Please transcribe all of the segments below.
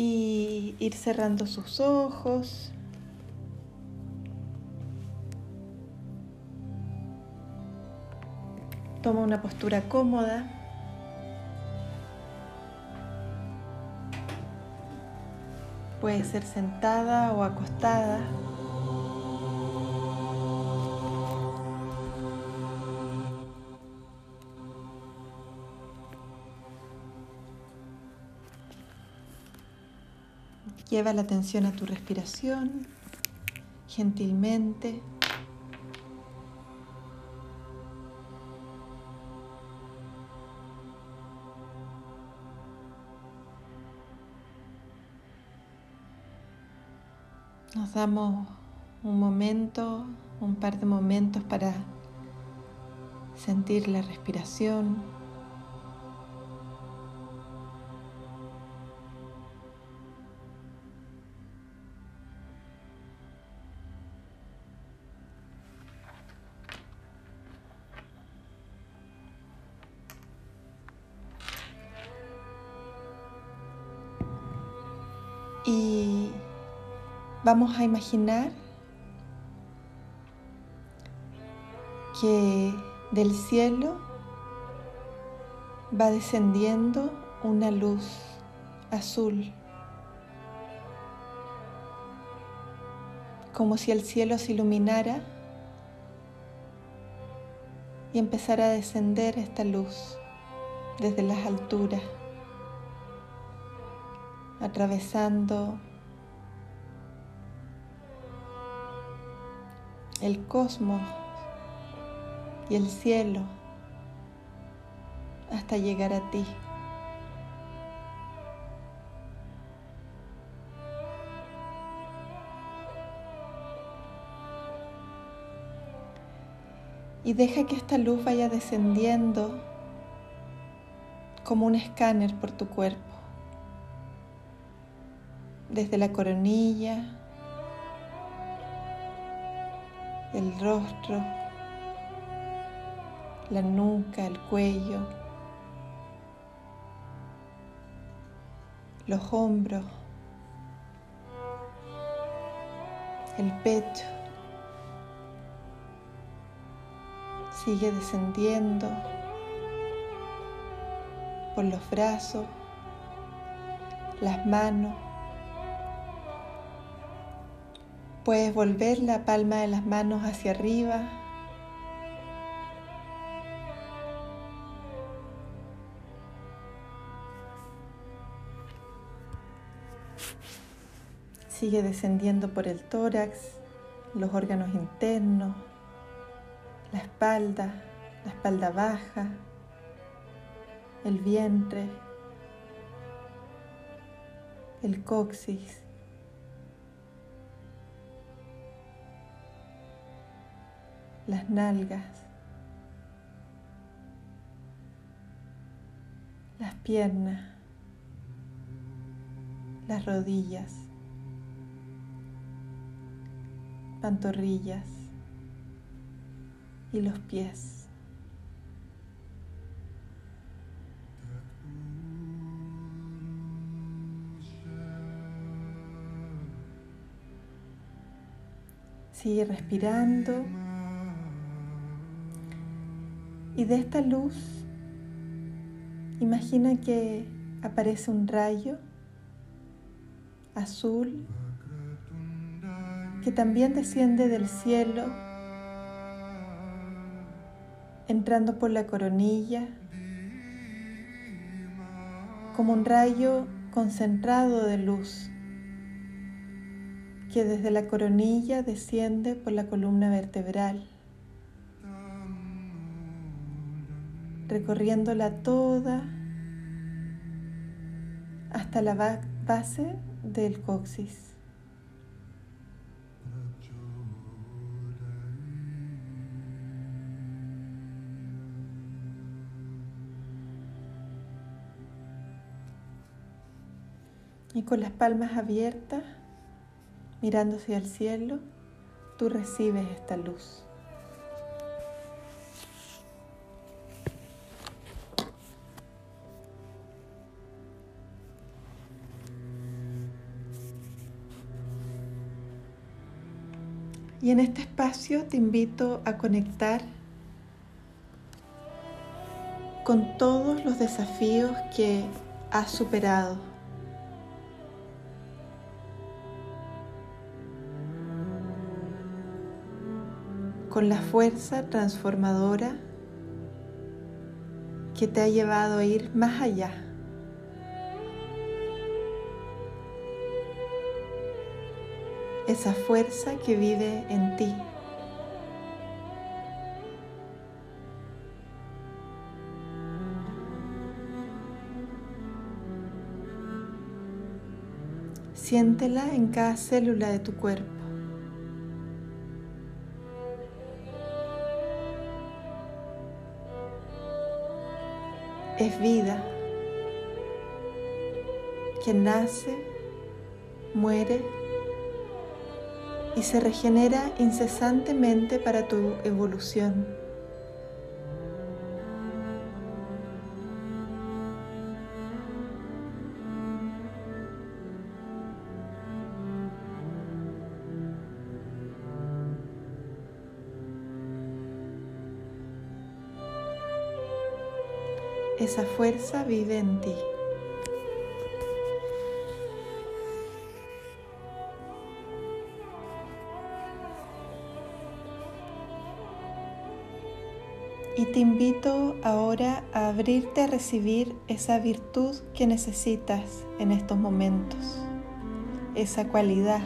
y ir cerrando sus ojos. Toma una postura cómoda. Puede ser sentada o acostada. Lleva la atención a tu respiración, gentilmente. Nos damos un momento, un par de momentos para sentir la respiración. Y vamos a imaginar que del cielo va descendiendo una luz azul, como si el cielo se iluminara y empezara a descender esta luz desde las alturas atravesando el cosmos y el cielo hasta llegar a ti. Y deja que esta luz vaya descendiendo como un escáner por tu cuerpo desde la coronilla, el rostro, la nuca, el cuello, los hombros, el pecho. Sigue descendiendo por los brazos, las manos, Puedes volver la palma de las manos hacia arriba. Sigue descendiendo por el tórax, los órganos internos, la espalda, la espalda baja, el vientre, el coxis. Las nalgas, las piernas, las rodillas, pantorrillas y los pies. Sigue respirando. Y de esta luz, imagina que aparece un rayo azul que también desciende del cielo, entrando por la coronilla, como un rayo concentrado de luz que desde la coronilla desciende por la columna vertebral. Recorriéndola toda hasta la base del coxis. Y con las palmas abiertas, mirando hacia el cielo, tú recibes esta luz. Y en este espacio te invito a conectar con todos los desafíos que has superado. Con la fuerza transformadora que te ha llevado a ir más allá. Esa fuerza que vive en ti. Siéntela en cada célula de tu cuerpo. Es vida que nace, muere y se regenera incesantemente para tu evolución. Esa fuerza vive en ti. Y te invito ahora a abrirte a recibir esa virtud que necesitas en estos momentos, esa cualidad,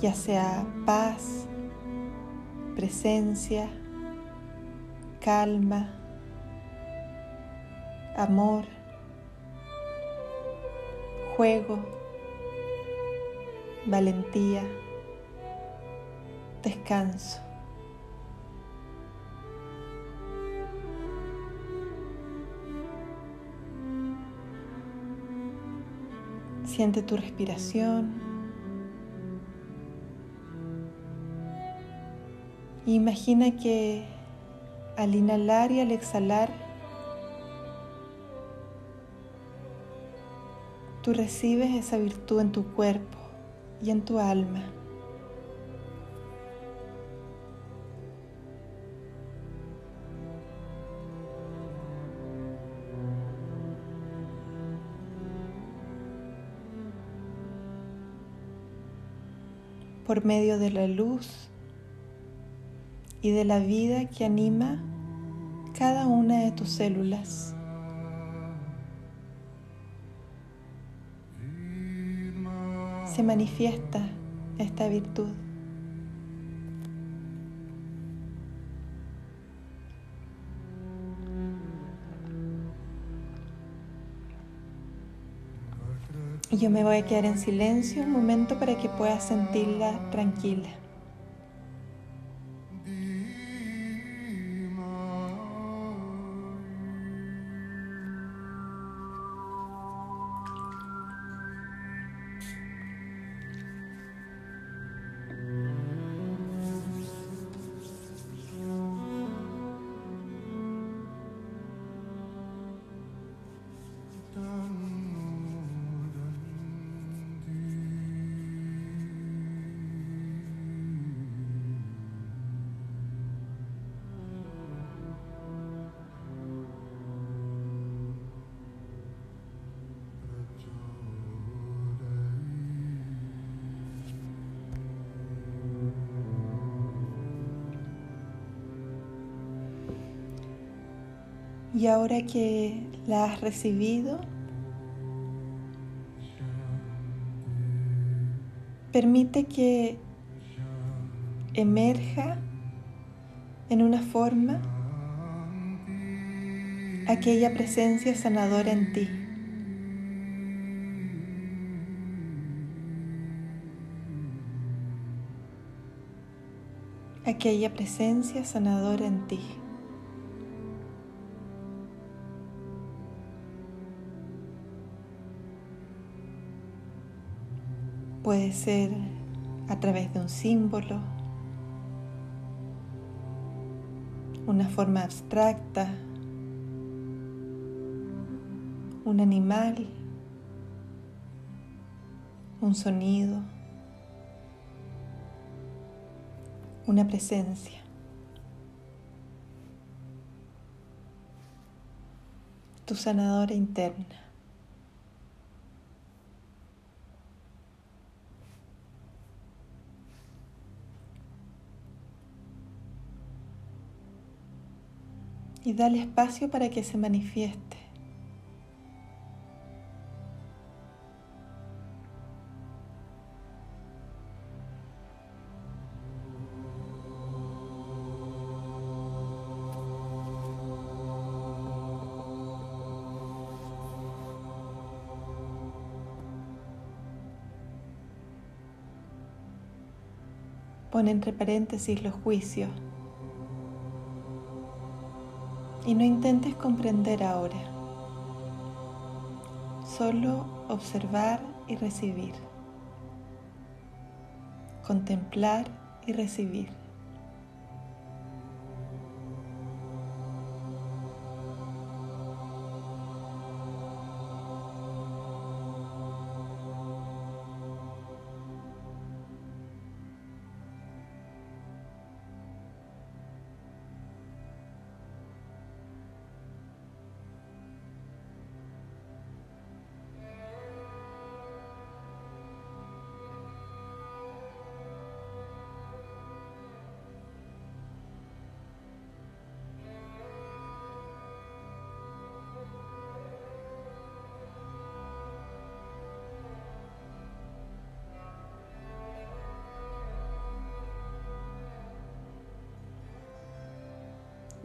ya sea paz, presencia, calma, amor, juego, valentía, descanso. Siente tu respiración. Imagina que al inhalar y al exhalar, tú recibes esa virtud en tu cuerpo y en tu alma. Por medio de la luz y de la vida que anima cada una de tus células. Se manifiesta esta virtud. Y yo me voy a quedar en silencio un momento para que puedas sentirla tranquila. Y ahora que la has recibido, permite que emerja en una forma aquella presencia sanadora en ti. Aquella presencia sanadora en ti. Puede ser a través de un símbolo, una forma abstracta, un animal, un sonido, una presencia. Tu sanadora interna. Y dale espacio para que se manifieste. Pon entre paréntesis los juicios y no intentes comprender ahora, solo observar y recibir, contemplar y recibir.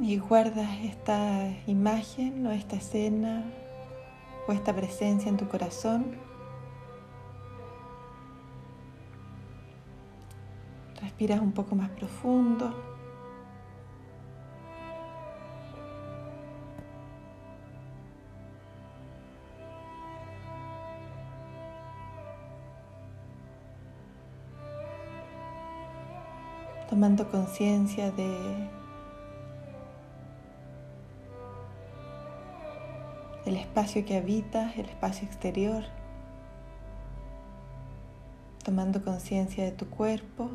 Y guardas esta imagen o esta escena o esta presencia en tu corazón. Respiras un poco más profundo. Tomando conciencia de el espacio que habitas, el espacio exterior, tomando conciencia de tu cuerpo.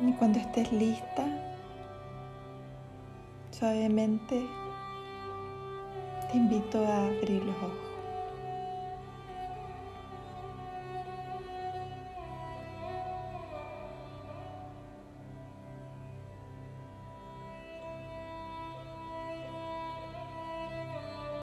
Y cuando estés lista, suavemente te invito a abrir los ojos.